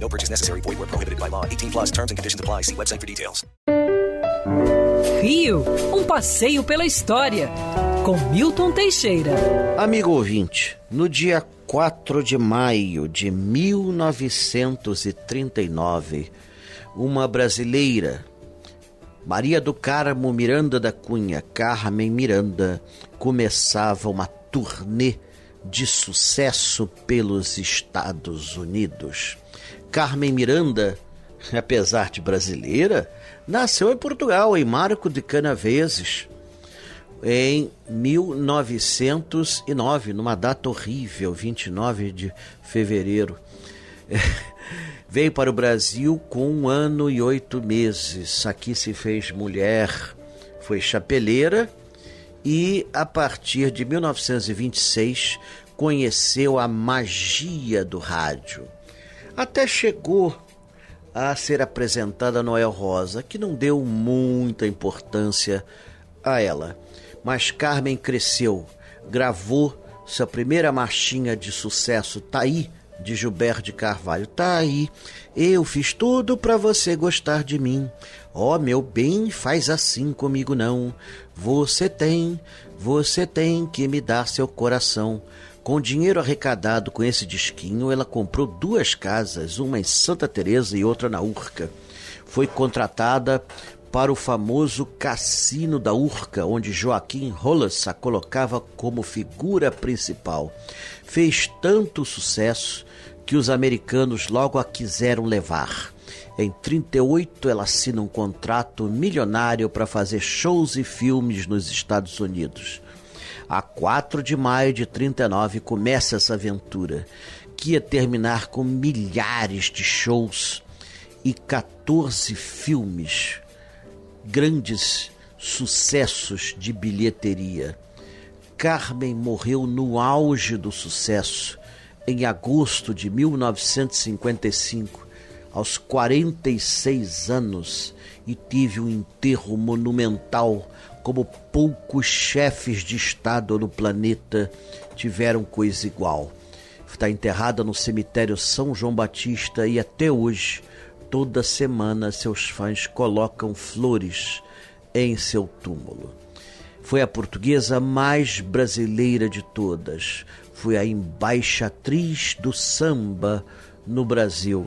No purchase necessary. Void where prohibited by law. 18 plus terms and conditions apply. See website for details. Rio, um passeio pela história. Com Milton Teixeira. Amigo ouvinte, no dia 4 de maio de 1939, uma brasileira, Maria do Carmo Miranda da Cunha, Carmen Miranda, começava uma turnê de sucesso pelos Estados Unidos. Carmen Miranda, apesar de brasileira, nasceu em Portugal, em Marco de Canaveses, em 1909, numa data horrível, 29 de fevereiro. Veio para o Brasil com um ano e oito meses. Aqui se fez mulher, foi chapeleira e, a partir de 1926, conheceu a magia do rádio. Até chegou a ser apresentada a Noel Rosa, que não deu muita importância a ela. Mas Carmen cresceu, gravou sua primeira marchinha de sucesso, Tá aí, de Gilberto de Carvalho. Tá aí, eu fiz tudo para você gostar de mim. Ó, oh, meu bem, faz assim comigo não. Você tem, você tem que me dar seu coração. Com o dinheiro arrecadado com esse disquinho, ela comprou duas casas, uma em Santa Teresa e outra na Urca. Foi contratada para o famoso Cassino da Urca, onde Joaquim Rolas a colocava como figura principal. Fez tanto sucesso que os americanos logo a quiseram levar. Em 38, ela assina um contrato milionário para fazer shows e filmes nos Estados Unidos. A 4 de maio de 39 começa essa aventura, que ia terminar com milhares de shows e 14 filmes, grandes sucessos de bilheteria. Carmen morreu no auge do sucesso, em agosto de 1955, aos 46 anos, e teve um enterro monumental como poucos chefes de Estado no planeta tiveram coisa igual. Está enterrada no cemitério São João Batista e até hoje, toda semana, seus fãs colocam flores em seu túmulo. Foi a portuguesa mais brasileira de todas. Foi a embaixatriz do samba no Brasil.